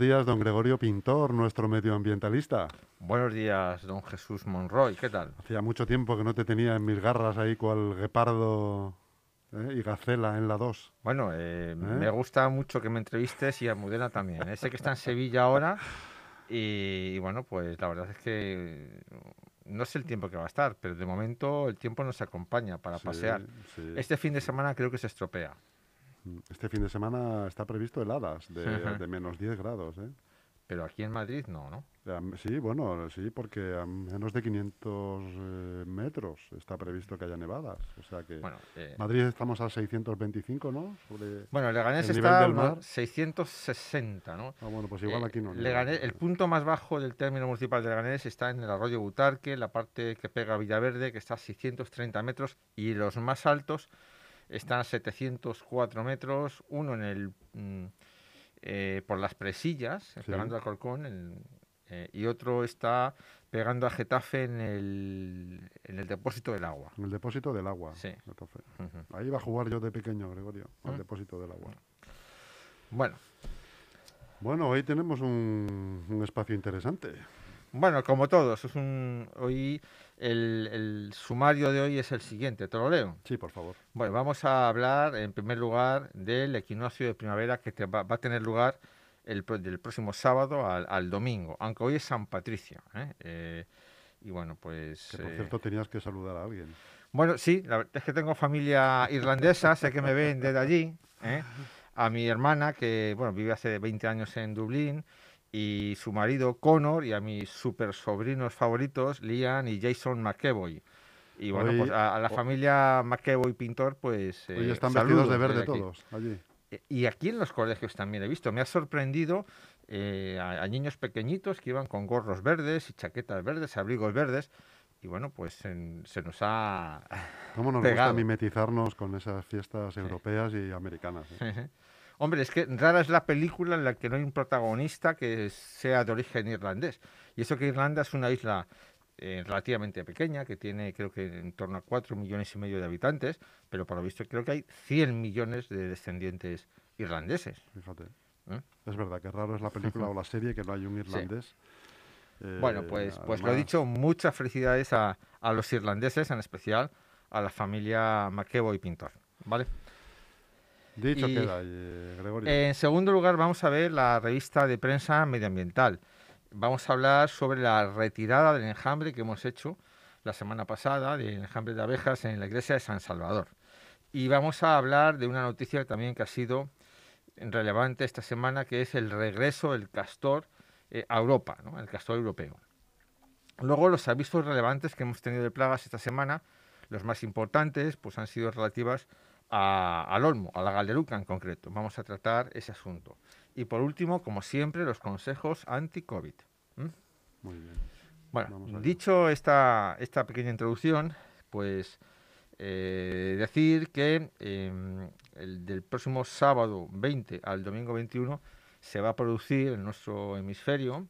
buenos días, don Gregorio Pintor, nuestro medioambientalista. Buenos días, don Jesús Monroy, ¿qué tal? Hacía mucho tiempo que no te tenía en mis garras ahí cual guepardo ¿eh? y gacela en la 2. Bueno, eh, me gusta mucho que me entrevistes y a Mudena también. Ese que está en Sevilla ahora y, bueno, pues la verdad es que no sé el tiempo que va a estar, pero de momento el tiempo nos acompaña para pasear. Este fin de semana creo que se estropea. Este fin de semana está previsto heladas de, de menos 10 grados. ¿eh? Pero aquí en Madrid no, ¿no? Sí, bueno, sí, porque a menos de 500 eh, metros está previsto que haya nevadas. O sea que bueno, eh, Madrid estamos a 625, ¿no? bueno, Leganés está a 660, ¿no? Ah, bueno, pues igual aquí no. Leganés, el punto más bajo del término municipal de Leganés está en el arroyo Butarque, la parte que pega a Villaverde, que está a 630 metros, y los más altos están a 704 metros, uno en el... Mm, eh, por las presillas, pegando a Corcón, eh, y otro está pegando a Getafe en el, en el depósito del agua. En el depósito del agua. Sí. Ahí iba a jugar yo de pequeño, Gregorio, al depósito del agua. Bueno. Bueno, hoy tenemos un, un espacio interesante. Bueno, como todos, es un, hoy el, sumario de hoy es el siguiente, ¿te lo leo? Sí, por favor. Bueno, vamos a hablar en primer lugar del equinoccio de primavera que va, a tener lugar el, del próximo sábado al, domingo, aunque hoy es San Patricio. ¿eh? Eh, y bueno, pues... Que por cierto tenías que saludar a alguien. Bueno, sí, la verdad es que tengo familia irlandesa, sé que me ven desde allí. ¿eh? A mi hermana, que bueno, vive hace 20 años en Dublín, y su marido Connor y a mis super sobrinos favoritos Liam y Jason McEvoy. Y bueno, pues a, la familia McEvoy Pintor, pues. Hoy están vestidos de verde todos allí. E, y aquí en los colegios también he visto. Me ha sorprendido eh, a, niños pequeñitos que iban con gorros verdes y chaquetas verdes, abrigos verdes. Y bueno, pues se nos ha. ¿Cómo nos gusta mimetizarnos con esas fiestas europeas y americanas? ¿eh? Hombre, es que rara es la película en la que no hay un protagonista que sea de origen irlandés. Y eso que Irlanda es una isla eh, relativamente pequeña, que tiene creo que en torno a 4 millones y medio de habitantes, pero por lo visto creo que hay 100 millones de descendientes irlandeses. Fíjate. ¿Eh? Es verdad que raro es la película o la serie que no hay un irlandés. Eh, bueno, pues, pues lo he dicho, muchas felicidades a, a, los irlandeses, en especial a la familia McEvoy Pintor. ¿Vale? Dicho queda, eh, Gregorio. En segundo lugar, vamos a ver la revista de prensa medioambiental. Vamos a hablar sobre la retirada del enjambre que hemos hecho la semana pasada, del enjambre de abejas en la iglesia de San Salvador. Y vamos a hablar de una noticia también que ha sido relevante esta semana, que es el regreso del castor eh, a Europa, el castor europeo. Luego, los avisos relevantes que hemos tenido de plagas esta semana, los más importantes, pues han sido relativas al Olmo, a la Galderuca en concreto. Vamos a tratar ese asunto. Y por último, como siempre, los consejos anti-COVID. Muy bien. Bueno, dicho esta, esta pequeña introducción, pues eh, decir que em, el del próximo sábado 20 al domingo 21 se va a producir en nuestro hemisferio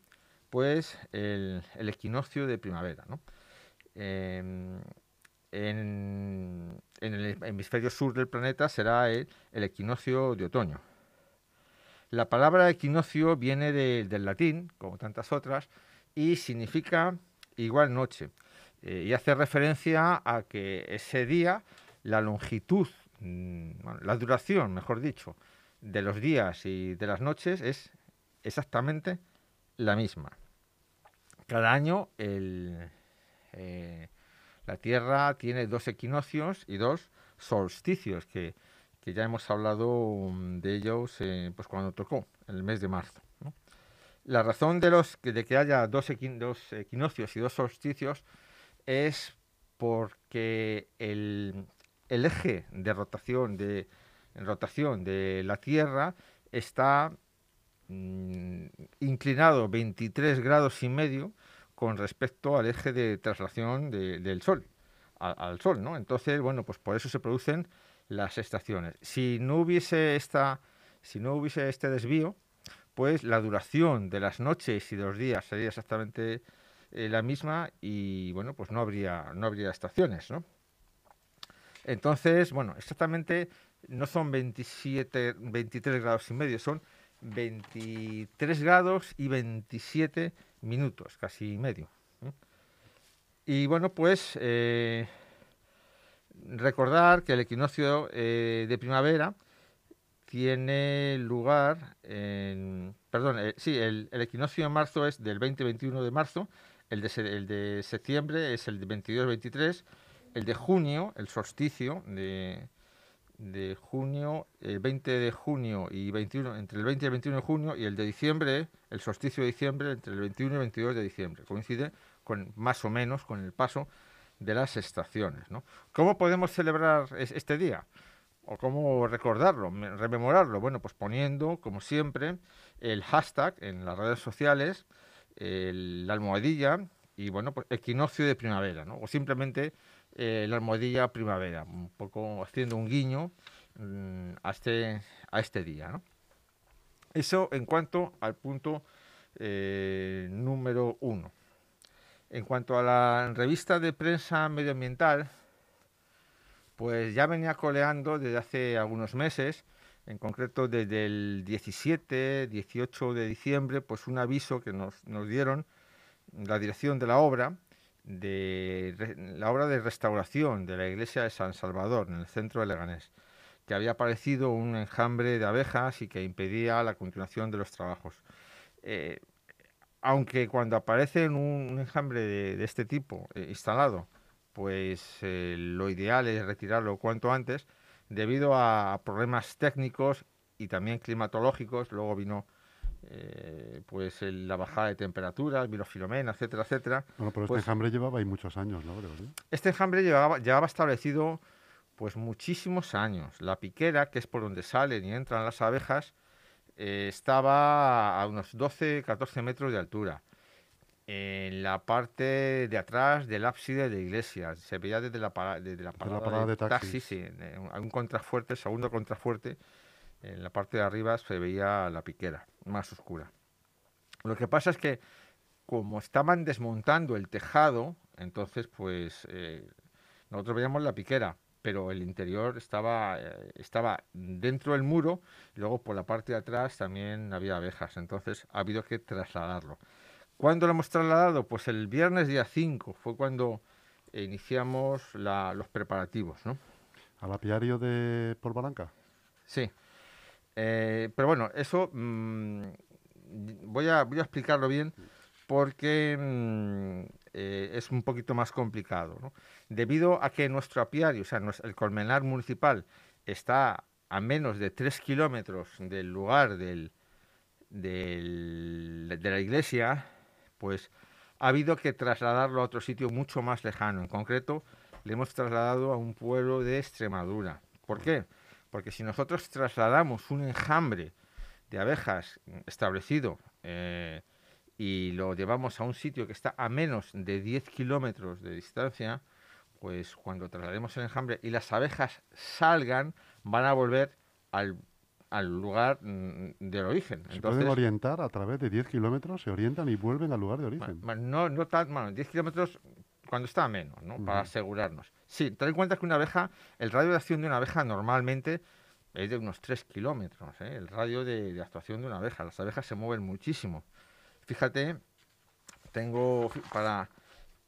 pues el, equinoccio de primavera. ¿no? Em, en, el hemisferio sur del planeta será el, equinoccio de otoño. La palabra equinoccio viene del latín, como tantas otras, y significa igual noche. Eh, y hace referencia a que ese día la longitud, mm, la duración, mejor dicho, de los días y de las noches es exactamente la misma. Cada año el, eh, la Tierra tiene dos equinoccios y dos solsticios, que, ya hemos hablado mm, de ellos eh, pues cuando tocó, el mes de marzo. La razón de, los, de que haya dos, equinoccios y dos solsticios es porque el, eje de rotación de, rotación de la Tierra está mm, inclinado 23 grados y medio con respecto al eje de traslación del Sol, al Sol, ¿no? Entonces, bueno, pues por eso se producen las estaciones. Si no hubiese esta, si no hubiese este desvío, pues la duración de las noches y de los días sería exactamente eh, la misma y bueno, pues no habría, no habría estaciones, ¿no? Entonces, bueno, exactamente no son 27, 23 grados y medio, son 23 grados y 27 minutos, casi medio. Y bueno, pues eh, recordar que el equinoccio eh, de primavera tiene lugar en... Perdón, eh, sí, el, equinoccio de marzo es del 20-21 de marzo, el de, el de septiembre es el de 22-23, el de junio, el solsticio de, de junio, el 20 de junio y 21, entre el 20 y el 21 de junio, y el de diciembre, el solsticio de diciembre, entre el 21 y el 22 de diciembre. Coincide con más o menos con el paso de las estaciones. ¿no? ¿Cómo podemos celebrar este día? ¿O cómo recordarlo, rememorarlo? Bueno, pues poniendo, como siempre, el hashtag en las redes sociales, la almohadilla y, bueno, pues equinoccio de primavera, ¿no? O simplemente eh, la almohadilla primavera, un poco haciendo un guiño mm, a, este, día. Eso en cuanto al punto eh, número uno. En cuanto a la revista de prensa medioambiental, pues ya venía coleando desde hace algunos meses, en concreto desde el 17, 18 de diciembre, pues un aviso que nos, nos dieron la dirección de la obra, de la obra de restauración de la iglesia de San Salvador en el centro de Leganés, que había aparecido un enjambre de abejas y que impedía la continuación de los trabajos. Eh, aunque cuando aparece un, enjambre de, este tipo eh, instalado, pues eh, lo ideal es retirarlo cuanto antes, debido a problemas técnicos y también climatológicos, luego vino eh, pues la bajada de temperaturas, virofilomena, etcétera, etcétera. Bueno, pero este pues enjambre llevaba ahí muchos años, ¿no? Este enjambre llevaba, llevaba establecido pues muchísimos años. La piquera, que es por donde salen y entran las abejas, eh, estaba a unos 12, 14 metros de altura. En la parte de atrás del ábside de la iglesia, se veía desde la, desde la parada, de, taxi, sí, un contrafuerte, segundo contrafuerte, en la parte de arriba se veía la piquera, más oscura. Lo que pasa es que como estaban desmontando el tejado, entonces pues eh, nosotros veíamos la piquera, pero el interior estaba, eh, estaba dentro del muro y luego por la parte de atrás también había abejas, entonces ha habido que trasladarlo. ¿Cuándo lo hemos trasladado? Pues el viernes día 5 fue cuando iniciamos los preparativos, ¿no? ¿Al apiario de Polvaranca? Sí, eh, pero bueno, eso mm, voy, a, voy a explicarlo bien porque mm, eh, es un poquito más complicado. Debido a que nuestro apiario, o sea, el colmenar municipal, está a menos de 3 kilómetros del lugar del, del, de la iglesia, pues ha habido que trasladarlo a otro sitio mucho más lejano. En concreto, le hemos trasladado a un pueblo de Extremadura. ¿Por qué? Porque si nosotros trasladamos un enjambre de abejas establecido eh, y lo llevamos a un sitio que está a menos de 10 kilómetros de distancia, pues cuando traslademos el enjambre y las abejas salgan, van a volver al, lugar mm, del origen. ¿Se pueden orientar a través de 10 kilómetros? ¿Se orientan y vuelven al lugar de origen? no, no tan, bueno, 10 kilómetros cuando está menos, ¿no? Para asegurarnos. Sí, ten en cuenta que una abeja, el radio de acción de una abeja normalmente es de unos 3 kilómetros, ¿eh? el radio de, actuación de una abeja. Las abejas se mueven muchísimo. Fíjate, tengo para,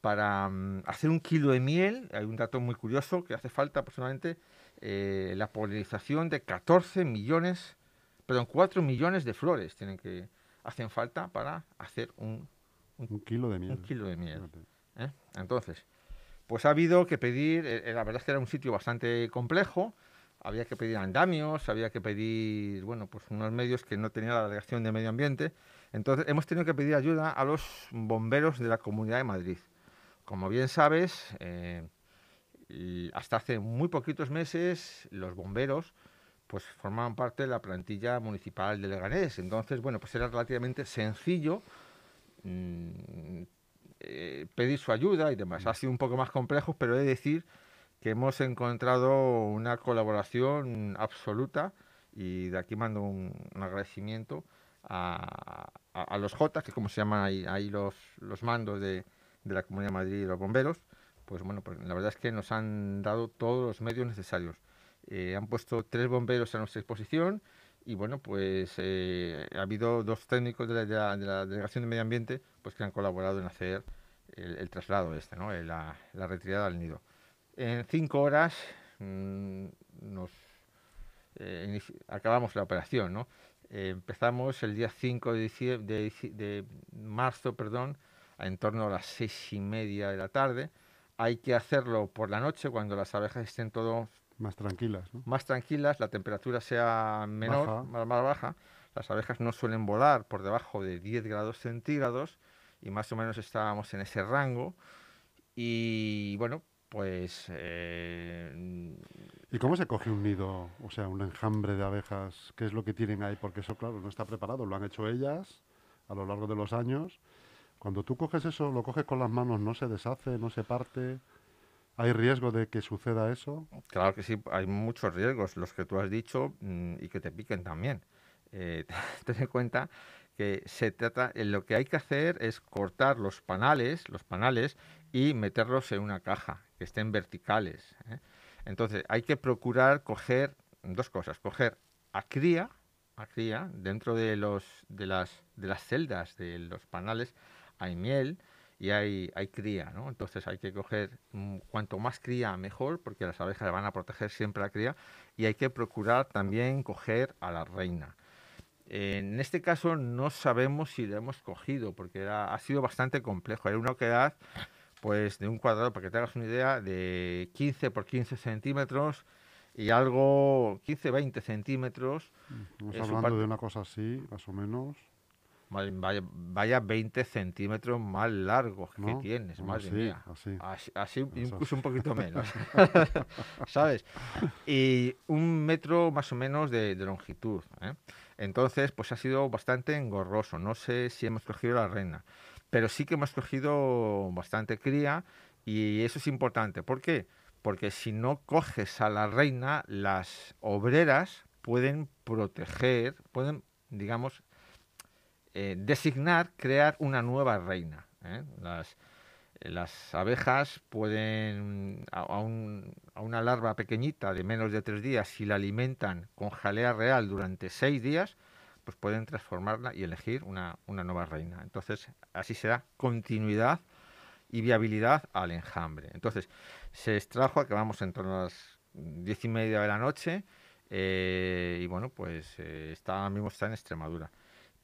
para mm, hacer un kilo de miel, hay un dato muy curioso que hace falta aproximadamente eh, la polinización de 14 millones, perdón, 4 millones de flores tienen que hacen falta para hacer un, un, kilo de miel. Un kilo de miel. ¿eh? Entonces, pues ha habido que pedir, eh, eh, la verdad es que era un sitio bastante complejo, había que pedir andamios, había que pedir, bueno, pues unos medios que no tenía la delegación de medio ambiente. Entonces hemos tenido que pedir ayuda a los bomberos de la Comunidad de Madrid. Como bien sabes, hasta hace muy poquitos meses los bomberos pues formaban parte de la plantilla municipal de Leganés. Entonces, bueno, pues era relativamente sencillo mm, eh, pedir su ayuda y demás. Ha sido un poco más complejo, pero he de decir que hemos encontrado una colaboración absoluta y de aquí mando un, agradecimiento a, los J, que como se llaman ahí, los, los mandos de, la Comunidad de Madrid y los bomberos, pues bueno, pues la verdad es que nos han dado todos los medios necesarios. Eh, han puesto tres bomberos a nuestra disposición y bueno, pues eh, ha habido dos técnicos de la, Delegación de Medio Ambiente pues que han colaborado en hacer el, traslado este, ¿no? La, retirada al nido. En cinco horas mm, nos eh, acabamos la operación, ¿no? Eh, empezamos el día 5 de, de, marzo, perdón, en torno a las seis y media de la tarde. Hay que hacerlo por la noche cuando las abejas estén todo más tranquilas, ¿no? Más tranquilas, la temperatura sea menor, Más, baja. Las abejas no suelen volar por debajo de 10 grados centígrados y más o menos estábamos en ese rango. Y bueno, pues eh, ¿Y cómo se coge un nido, o sea, un enjambre de abejas? ¿Qué es lo que tienen ahí? Porque eso, claro, no está preparado, lo han hecho ellas a lo largo de los años. Cuando tú coges eso, lo coges con las manos, no se deshace, no se parte. ¿Hay riesgo de que suceda eso? Claro que sí, hay muchos riesgos, los que tú has dicho mm, y que te piquen también. Eh, ten en cuenta que se trata, lo que hay que hacer es cortar los panales, los panales y meterlos en una caja, que estén verticales. ¿eh? Entonces, hay que procurar coger dos cosas, coger a cría, a cría, dentro de, los, de, las, de las celdas de los panales hay miel y hay, hay cría, ¿no? Entonces hay que coger mm, cuanto más cría mejor, porque las abejas van a proteger siempre a la cría, y hay que procurar también coger a la reina. En este caso no sabemos si lo hemos cogido, porque ha sido bastante complejo. Hay una edad pues de un cuadrado, para que te hagas una idea, de 15 por 15 centímetros y algo 15-20 centímetros. Estamos hablando de una cosa así, más o menos. Vaya, vaya 20 centímetros más largos que tienes, madre mía. Así, así, incluso un poquito menos. ¿Sabes? Y un metro más o menos de, longitud. ¿eh? Entonces, pues ha sido bastante engorroso. No sé si hemos cogido la reina pero sí que hemos cogido bastante cría y eso es importante. ¿Por qué? Porque si no coges a la reina, las obreras pueden proteger, pueden, digamos, eh, designar, crear una nueva reina. ¿eh? Las, las abejas pueden, a, a, una larva pequeñita de menos de tres días, si la alimentan con jalea real durante seis días, pues pueden transformarla y elegir una, nueva reina. Entonces, así se da continuidad y viabilidad al enjambre. Entonces, se extrajo, acabamos en torno a las diez y media de la noche, eh, y bueno, pues está, ahora mismo está en Extremadura.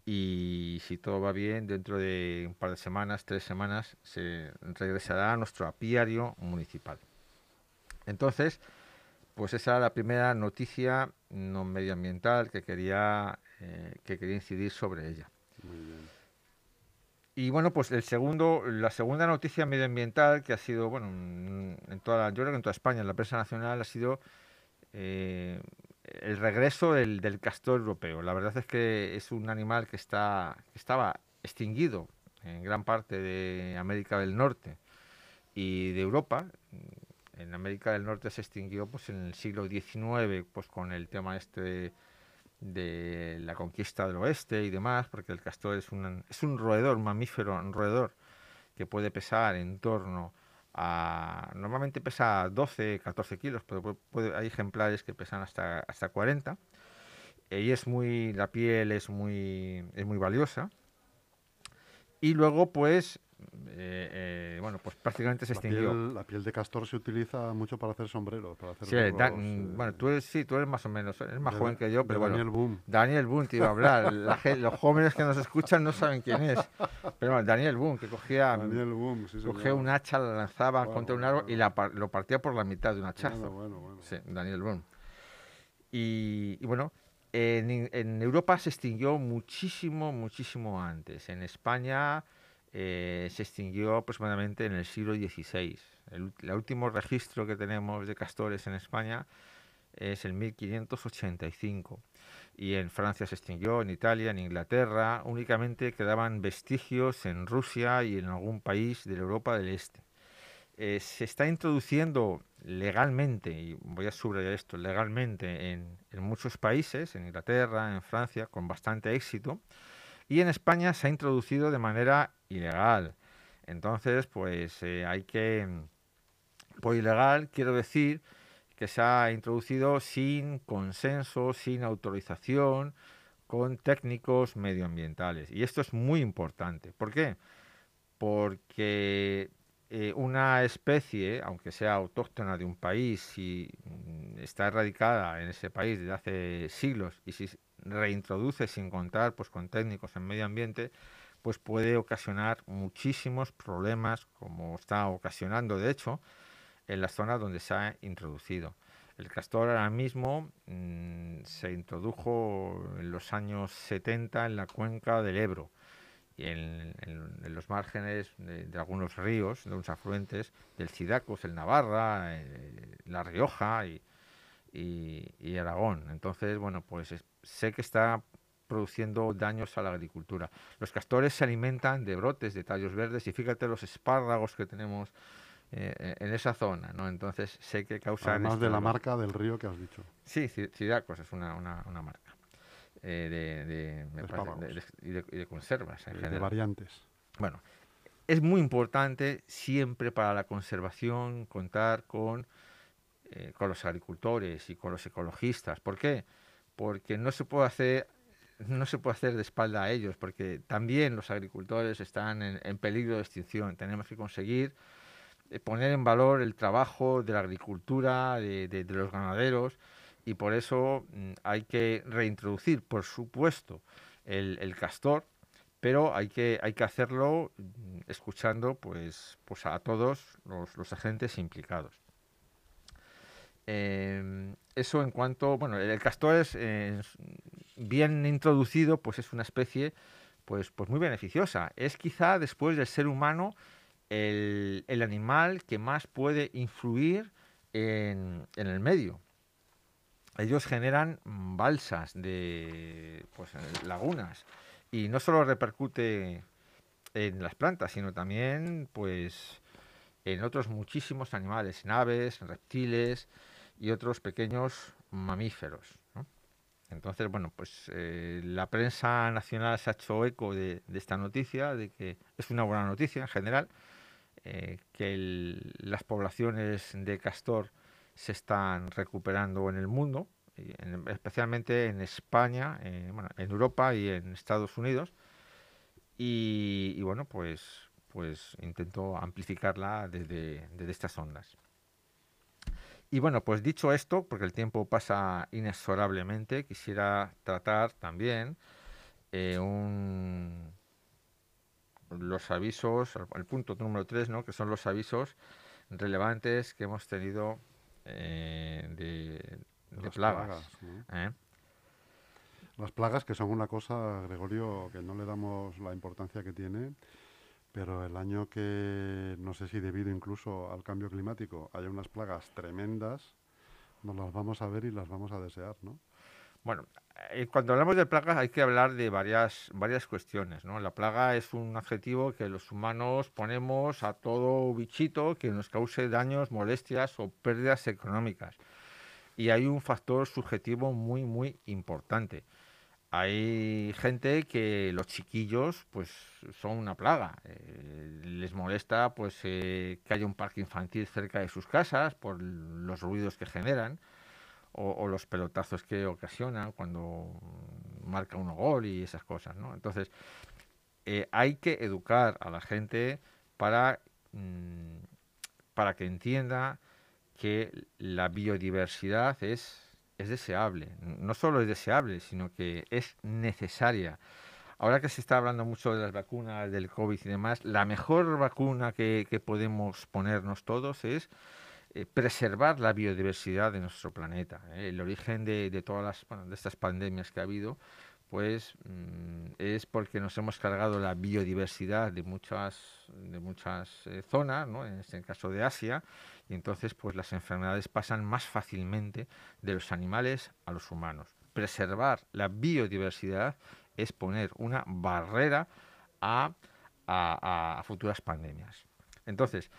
Y si todo va bien, dentro de un par de semanas, tres semanas, se regresará a nuestro apiario municipal. Entonces, pues esa era la primera noticia no medioambiental que quería eh, que quería incidir sobre ella. Y bueno, pues el segundo, la segunda noticia medioambiental que ha sido, bueno, en toda yo creo que en toda España, en la prensa nacional, ha sido eh, el regreso del, castor europeo. La verdad es que es un animal que, está, estaba extinguido en gran parte de América del Norte y de Europa. En América del Norte se extinguió pues, en el siglo XIX pues, con el tema este de la conquista del oeste y demás, porque el castor es un, es un roedor, un mamífero, roedor que puede pesar en torno. Normalmente pesa 12, 14 kilos, pero hay ejemplares que pesan hasta, hasta 40. Y es muy... la piel es muy, es muy valiosa. Y luego, pues, eh, eh, bueno, pues prácticamente se extinguió. la piel de castor se utiliza mucho para hacer sombreros. Para hacer sí, mm, bueno, tú eres, sí, tú eres más o menos, eres más joven que yo, pero Daniel Boom. Daniel Boom te iba a hablar. los jóvenes que nos escuchan no saben quién es. Pero bueno, Daniel Boom, que cogía, Daniel Boom, cogía un hacha, la lanzaba contra un árbol y la, lo partía por la mitad de un hachazo. Bueno, sí, Daniel Boom. Y, y bueno, en, en Europa se extinguió muchísimo, muchísimo antes. En España eh, se extinguió aproximadamente en el siglo XVI. El, último registro que tenemos de castores en España es el 1585. Y en Francia se extinguió, en Italia, en Inglaterra, únicamente quedaban vestigios en Rusia y en algún país de Europa del Este. Eh, se está introduciendo legalmente, y voy a subrayar esto, legalmente en, en muchos países, en Inglaterra, en Francia, con bastante éxito, y en España se ha introducido de manera ilegal. Entonces, pues eh, hay que... Por ilegal quiero decir que se ha introducido sin consenso, sin autorización, con técnicos medioambientales. Y esto es muy importante. ¿Por qué? Porque eh, una especie, aunque sea autóctona de un país y mm, está erradicada en ese país desde hace siglos y si reintroduce sin contar pues, con técnicos en medio ambiente, pues puede ocasionar muchísimos problemas, como está ocasionando de hecho en la zona donde se ha introducido. El castor ahora mismo mm, se introdujo en los años 70 en la cuenca del Ebro y en, los márgenes de, algunos ríos, de unos afluentes del Cidacos, el Navarra, eh, La Rioja y, y, Aragón. Entonces, bueno, pues sé que está produciendo daños a la agricultura. Los castores se alimentan de brotes, de tallos verdes y fíjate los espárragos que tenemos eh, en esa zona, ¿no? Entonces sé que causan... Además de la marca del río que has dicho. Sí, Cidacos es una, una, marca eh, de, de, de, conservas en general. De variantes. Bueno, es muy importante siempre para la conservación contar con, eh, con los agricultores y con los ecologistas. ¿Por qué? Porque no se puede hacer no se puede hacer de espalda a ellos, porque también los agricultores están en, peligro de extinción. Tenemos que conseguir eh, poner en valor el trabajo de la agricultura, de, los ganaderos, y por eso mm, hay que reintroducir, por supuesto, el, castor, pero hay que, hay que hacerlo mm, escuchando pues, pues a todos los agentes implicados. Em, eso en cuanto, bueno, el castor es bien introducido, pues es una especie pues, pues muy beneficiosa. Es quizá después del ser humano el, animal que más puede influir en, el medio. Ellos generan balsas de pues, lagunas y no solo repercute en las plantas, sino también pues en otros muchísimos animales, en aves, en reptiles, y otros pequeños mamíferos. Entonces, bueno, pues eh, la prensa nacional se ha hecho eco de, esta noticia, de que es una buena noticia en general, eh, que las poblaciones de castor se están recuperando en el mundo, especialmente en España, eh, en Europa y en Estados Unidos. Y, bueno, pues, pues intento amplificarla desde, estas ondas. Y bueno, pues dicho esto, porque el tiempo pasa inexorablemente, quisiera tratar también eh, los avisos, el punto número 3, ¿no? que son los avisos relevantes que hemos tenido eh, de, plagas. ¿eh? Las plagas que son una cosa, Gregorio, que no le damos la importancia que tiene pero el año que, no sé si debido incluso al cambio climático, haya unas plagas tremendas, nos las vamos a ver y las vamos a desear, ¿no? Bueno, eh, cuando hablamos de plagas hay que hablar de varias, varias cuestiones, ¿no? La plaga es un adjetivo que los humanos ponemos a todo bichito que nos cause daños, molestias o pérdidas económicas. Y hay un factor subjetivo muy, muy importante hay gente que los chiquillos pues son una plaga. Eh, les molesta pues eh, que haya un parque infantil cerca de sus casas por los ruidos que generan o, los pelotazos que ocasionan cuando marca un gol y esas cosas, ¿no? Entonces eh, hay que educar a la gente para mm, para que entienda que la biodiversidad es es deseable. No solo es deseable, sino que es necesaria. Ahora que se está hablando mucho de las vacunas, del COVID y demás, la mejor vacuna que, podemos ponernos todos es eh, preservar la biodiversidad de nuestro planeta. ¿eh? El origen de, todas las de estas pandemias que ha habido, pues mm, es porque nos hemos cargado la biodiversidad de muchas, de muchas eh, zonas, ¿no? en este caso de Asia, y entonces pues las enfermedades pasan más fácilmente de los animales a los humanos. Preservar la biodiversidad es poner una barrera a, futuras pandemias. Entonces,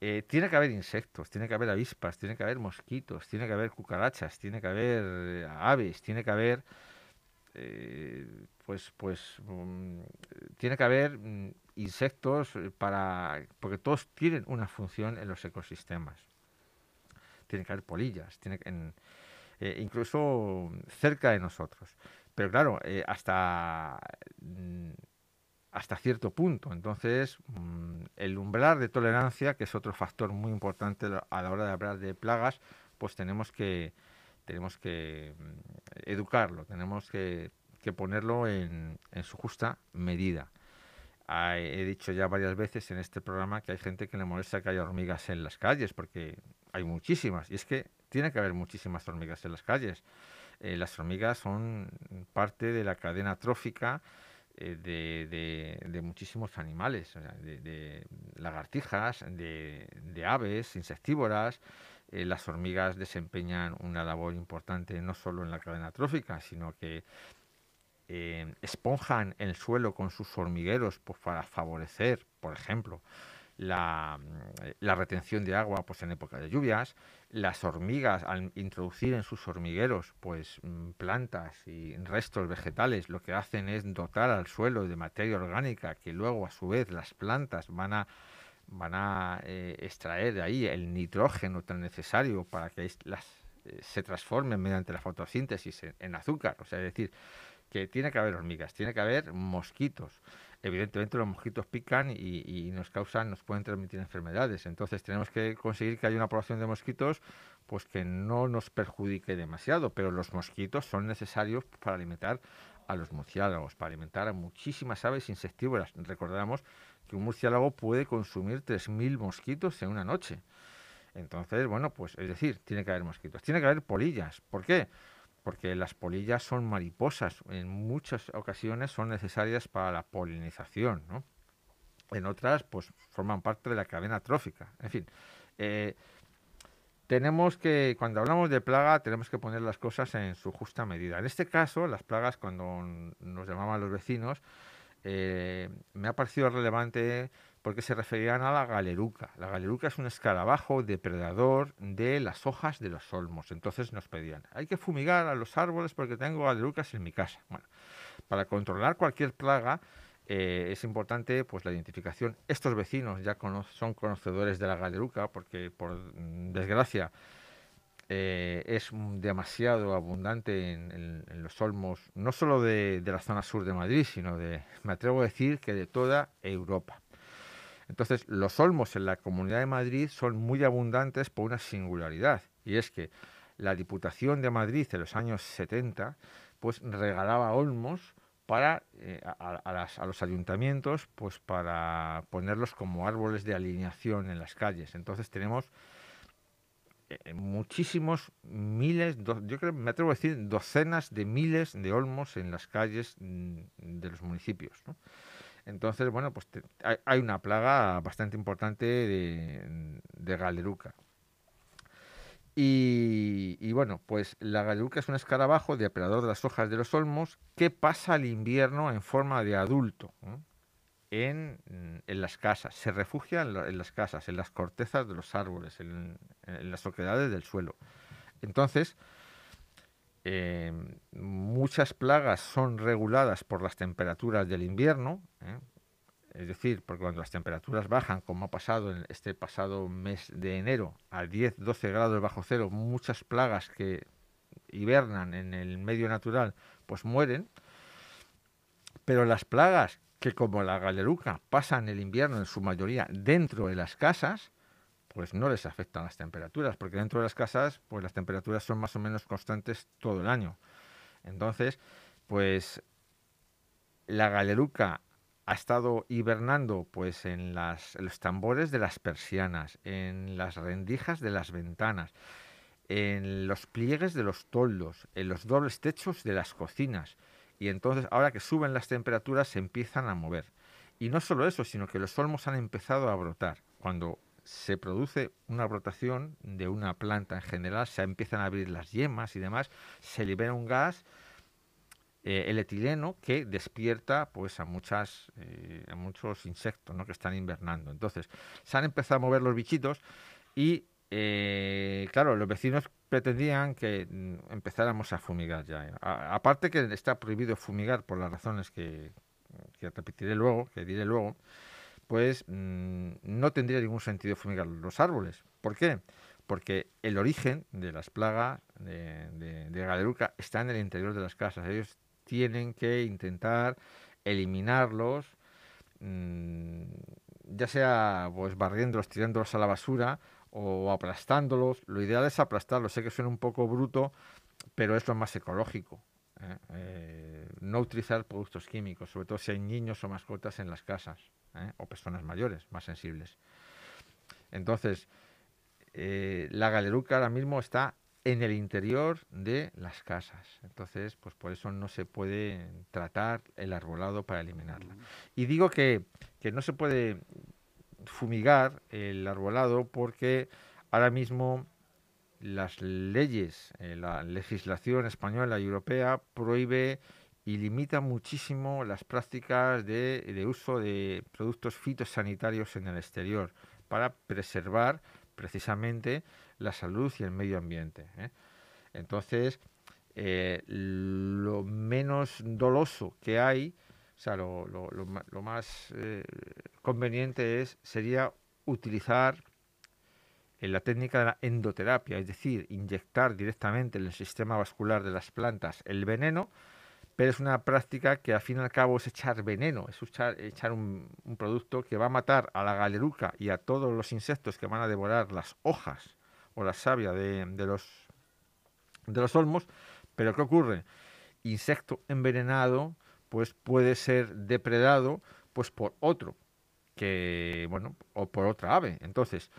eh, tiene que haber insectos, tiene que haber avispas, tiene que haber mosquitos, tiene que haber cucarachas, tiene que haber eh, aves, tiene que haber eh, pues, pues mm, tiene que haber mm, insectos para porque todos tienen una función en los ecosistemas. tiene que haber polillas, tiene eh, incluso cerca de nosotros. Pero claro, eh, hasta, mm, hasta cierto punto. Entonces, mm, el umbral de tolerancia, que es otro factor muy importante a la hora de hablar de plagas, pues tenemos que, tenemos que mm, educarlo, tenemos que, ponerlo en, en su justa medida he dicho ya varias veces en este programa que hay gente que le molesta que haya hormigas en las calles, porque hay muchísimas. Y es que tiene que haber muchísimas hormigas en las calles. Eh, las hormigas son parte de la cadena trófica eh, de, muchísimos animales, de, lagartijas, de, aves insectívoras. Eh, las hormigas desempeñan una labor importante no solo en la cadena trófica, sino que eh, esponjan el suelo con sus hormigueros pues, para favorecer, por ejemplo, la, retención de agua pues, en época de lluvias. Las hormigas, al introducir en sus hormigueros pues, mm, plantas y restos vegetales, lo que hacen es dotar al suelo de materia orgánica que luego, a su vez, las plantas van a van a eh, extraer de ahí el nitrógeno tan necesario para que las, eh, se transformen mediante la fotosíntesis en, en, azúcar. O sea, es decir, que tiene que haber hormigas, tiene que haber mosquitos. Evidentemente los mosquitos pican y, nos causan, nos pueden transmitir enfermedades. Entonces tenemos que conseguir que haya una población de mosquitos pues que no nos perjudique demasiado. Pero los mosquitos son necesarios para alimentar a los murciélagos, para alimentar a muchísimas aves insectívoras. Recordamos que un murciélago puede consumir 3.000 mosquitos en una noche. Entonces, bueno, pues es decir, tiene que haber mosquitos. Tiene que haber polillas. ¿Por qué? Porque las polillas son mariposas, en muchas ocasiones son necesarias para la polinización, ¿no? En otras, pues forman parte de la cadena trófica. En fin, eh, tenemos que, cuando hablamos de plaga, tenemos que poner las cosas en su justa medida. En este caso, las plagas, cuando nos llamaban los vecinos, eh, me ha parecido relevante porque se referían a la galeruca. La galeruca es un escarabajo depredador de las hojas de los olmos. Entonces nos pedían, hay que fumigar a los árboles porque tengo galerucas en mi casa. Bueno, para controlar cualquier plaga eh, es importante pues la identificación. Estos vecinos ya son conocedores de la galeruca porque por desgracia eh, es demasiado abundante en, los olmos, no solo de, de la zona sur de Madrid, sino de, me atrevo a decir que de toda Europa. Entonces, los olmos en la Comunidad de Madrid son muy abundantes por una singularidad, y es que la Diputación de Madrid en los años 70 pues regalaba olmos para eh, a, los ayuntamientos pues para ponerlos como árboles de alineación en las calles. Entonces tenemos eh, muchísimos miles, yo creo, me atrevo a decir docenas de miles de olmos en las calles mm, de los municipios. Entonces, bueno, pues hay, una plaga bastante importante de, galeruca. Y, bueno, pues la galeruca es un escarabajo depredador de las hojas de los olmos que pasa el invierno en forma de adulto en, las casas, se refugia en, las casas, en las cortezas de los árboles, en, en las oquedades del suelo. Entonces, eh, muchas plagas son reguladas por las temperaturas del invierno, ¿eh? es decir, porque cuando las temperaturas bajan, como ha pasado en este pasado mes de enero, a 10-12 grados bajo cero, muchas plagas que hibernan en el medio natural, pues mueren. Pero las plagas que, como la galeruca, pasan el invierno en su mayoría dentro de las casas, pues no les afectan las temperaturas, porque dentro de las casas, pues las temperaturas son más o menos constantes todo el año. Entonces, pues la galeruca ha estado hibernando pues en, los tambores de las persianas, en las rendijas de las ventanas, en los pliegues de los toldos, en los dobles techos de las cocinas. Y entonces, ahora que suben las temperaturas, se empiezan a mover. Y no solo eso, sino que los olmos han empezado a brotar. Cuando se produce una brotación de una planta en general, se empiezan a abrir las yemas y demás, se libera un gas, eh, el etileno, que despierta pues a muchas eh, a muchos insectos ¿no? que están invernando. Entonces, se han empezado a mover los bichitos y eh, claro, los vecinos pretendían que mm, empezáramos a fumigar ya. aparte que está prohibido fumigar por las razones que, que repetiré luego, que diré luego, pues mm, no tendría ningún sentido fumigar los árboles. ¿Por qué? porque el origen de las plagas de, de, galeruca está en el interior de las casas. Ellos tienen que intentar eliminarlos, mm, ya sea pues barriéndolos, tirándolos a la basura o aplastándolos. Lo ideal es aplastarlos. Sé que suena un poco bruto, pero es lo más ecológico. ¿eh? Eh, no utilizar productos químicos, sobre todo si hay niños o mascotas en las casas ¿eh? o personas mayores más sensibles. Entonces, la galeruca ahora mismo está en el interior de las casas. Entonces, pues por eso no se puede tratar el arbolado para eliminarla. Y digo que, que no se puede fumigar el arbolado porque ahora mismo las leyes, eh, la legislación española y europea prohíbe y limita muchísimo las prácticas de, uso de productos fitosanitarios en el exterior para preservar precisamente la salud y el medio ambiente. ¿eh? Entonces, eh, lo menos doloso que hay, o sea, lo, lo más conveniente es, sería utilizar en la técnica de la endoterapia, es decir, inyectar directamente en el sistema vascular de las plantas el veneno, pero es una práctica que al fin y al cabo es echar veneno, es echar, un, producto que va a matar a la galeruca y a todos los insectos que van a devorar las hojas o la savia de, los, de los olmos, pero ¿qué ocurre? Insecto envenenado pues puede ser depredado pues por otro que bueno o por otra ave entonces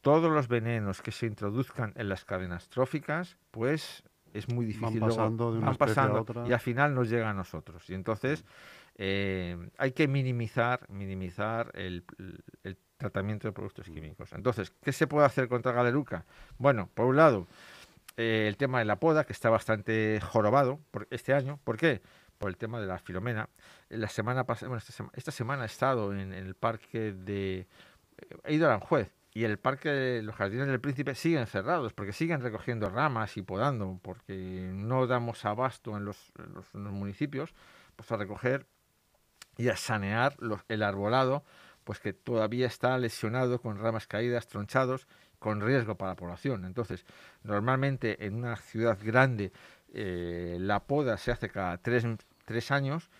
todos los venenos que se introduzcan en las cadenas tróficas, pues es muy difícil. Van pasando de una pasando a otra. y al final nos llega a nosotros. Y entonces eh, hay que minimizar, minimizar el, tratamiento de productos químicos. Entonces, ¿qué se puede hacer contra Galeruca? Bueno, por un lado, eh, el tema de la poda, que está bastante jorobado por este año. ¿Por qué? Por el tema de la filomena. La semana pasada, bueno, esta, semana he estado en, el parque de... Eh, he ido a Aranjuez y el parque los jardines del príncipe siguen cerrados porque siguen recogiendo ramas y podando porque no damos abasto en los, municipios pues a recoger y a sanear el arbolado pues que todavía está lesionado con ramas caídas, tronchados, con riesgo para la población. Entonces, normalmente en una ciudad grande eh, la poda se hace cada tres, tres años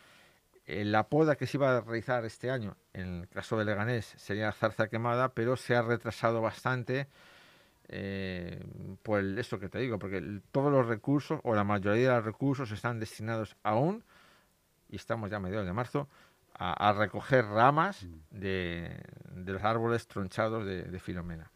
la poda que se iba a realizar este año, en el caso de Leganés, sería zarza quemada, pero se ha retrasado bastante eh, por eso que te digo, porque todos los recursos, o la mayoría de los recursos, están destinados aún, y estamos ya a mediados de marzo, a, recoger ramas mm. de, los árboles tronchados de, Filomena.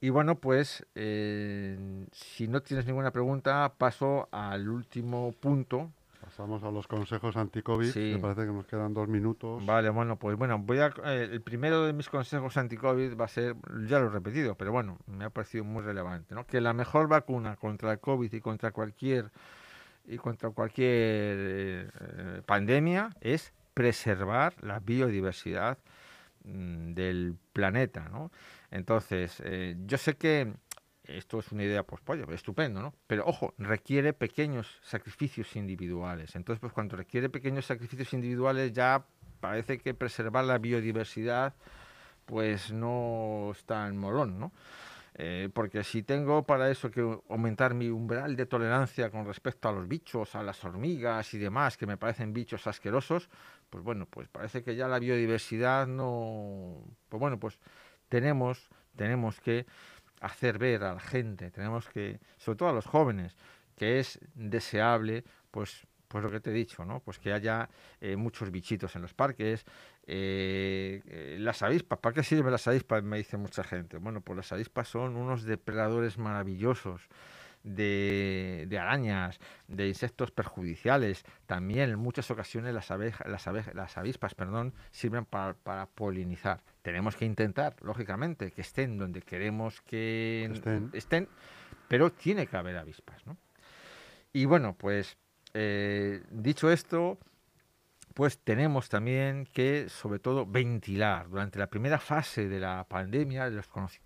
Y bueno, pues eh, si no tienes ninguna pregunta, paso al último punto Pasamos a los consejos anti-COVID. Me parece que nos quedan dos minutos. Vale, bueno, pues bueno, voy a, eh, el primero de mis consejos anti-COVID va a ser, ya lo he repetido, pero bueno, me ha parecido muy relevante, ¿no? Que la mejor vacuna contra el COVID y contra cualquier y contra cualquier eh, pandemia es preservar la biodiversidad mm, del planeta, ¿no? Entonces, eh, yo sé que esto es una idea, pues, pollo, estupendo, ¿no? Pero ojo, requiere pequeños sacrificios individuales. Entonces, pues cuando requiere pequeños sacrificios individuales, ya parece que preservar la biodiversidad, pues no está en molón, ¿no? Eh, porque si tengo para eso que aumentar mi umbral de tolerancia con respecto a los bichos, a las hormigas y demás, que me parecen bichos asquerosos, pues bueno, pues parece que ya la biodiversidad no... Pues bueno, pues tenemos, tenemos que hacer ver a la gente, tenemos que, sobre todo a los jóvenes, que es deseable, pues, pues lo que te he dicho, ¿no? Pues que haya eh, muchos bichitos en los parques, eh, eh, las avispas, ¿para qué sirven las avispas? Me dice mucha gente. Bueno, pues las avispas son unos depredadores maravillosos de, arañas, de insectos perjudiciales. También en muchas ocasiones las, las, las avispas perdón, sirven para, para, polinizar. Tenemos que intentar, lógicamente, que estén donde queremos que estén, pero tiene que haber avispas. ¿no? Y bueno, pues eh, dicho esto, pues tenemos también que, sobre todo, ventilar. Durante la primera fase de la pandemia,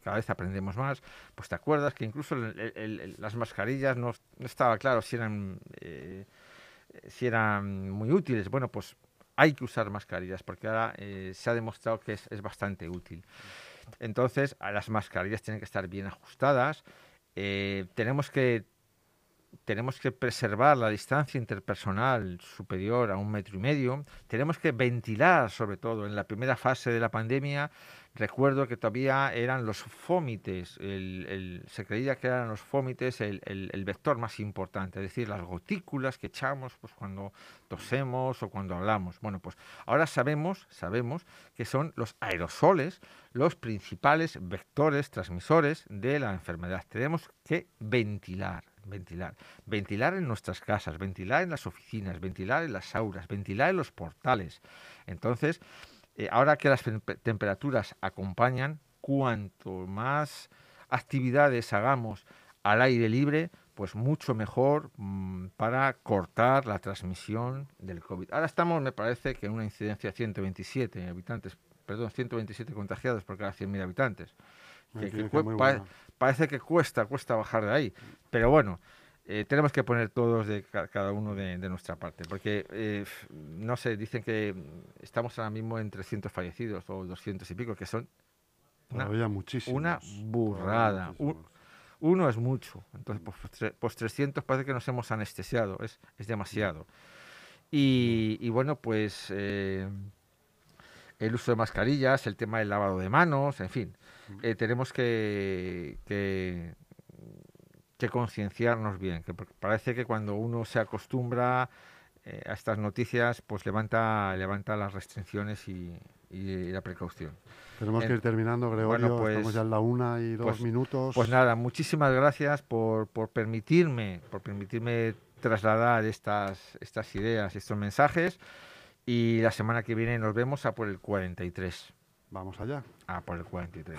cada vez aprendemos más, pues te acuerdas que incluso las mascarillas no, estaba claro si eran, eh, si eran muy útiles. Bueno, pues hay que usar mascarillas porque ahora eh, se ha demostrado que es, bastante útil. Entonces, las mascarillas tienen que estar bien ajustadas. Eh, tenemos que tenemos que preservar la distancia interpersonal superior a un metro y medio, tenemos que ventilar sobre todo. En la primera fase de la pandemia recuerdo que todavía eran los fómites, se creía que eran los fómites el, vector más importante, es decir, las gotículas que echamos pues, cuando tosemos o cuando hablamos. Bueno, pues ahora sabemos, sabemos que son los aerosoles los principales vectores transmisores de la enfermedad. Tenemos que ventilar ventilar. Ventilar en nuestras casas, ventilar en las oficinas, ventilar en las aulas, ventilar en los portales. Entonces, eh, ahora que las temperaturas acompañan, cuanto más actividades hagamos al aire libre, pues mucho mejor mm, para cortar la transmisión del COVID. Ahora estamos, me parece, que en una incidencia de 127 habitantes, perdón, 127 contagiados por cada 100.000 habitantes. Que, parece que cuesta, cuesta bajar de ahí. Pero bueno, eh, tenemos que poner todos de cada uno de, nuestra parte, porque, eh, no sé, dicen que estamos ahora mismo en 300 fallecidos o 200 y pico, que son una, una burrada. uno es mucho, entonces pues, pues, 300 parece que nos hemos anestesiado, es, es demasiado. Y, bueno, pues eh, el uso de mascarillas, el tema del lavado de manos, en fin, eh, tenemos que, que, concienciarnos bien, que parece que cuando uno se acostumbra eh, a estas noticias, pues levanta, levanta las restricciones y, la precaución. Tenemos que ir terminando, Gregorio. Pues, Estamos ya en la una y dos pues, minutos. Pues nada, muchísimas gracias por, por, permitirme, por permitirme trasladar estas, estas ideas, estos mensajes. Y la semana que viene nos vemos a por el 43. Vamos allá. A por el 43.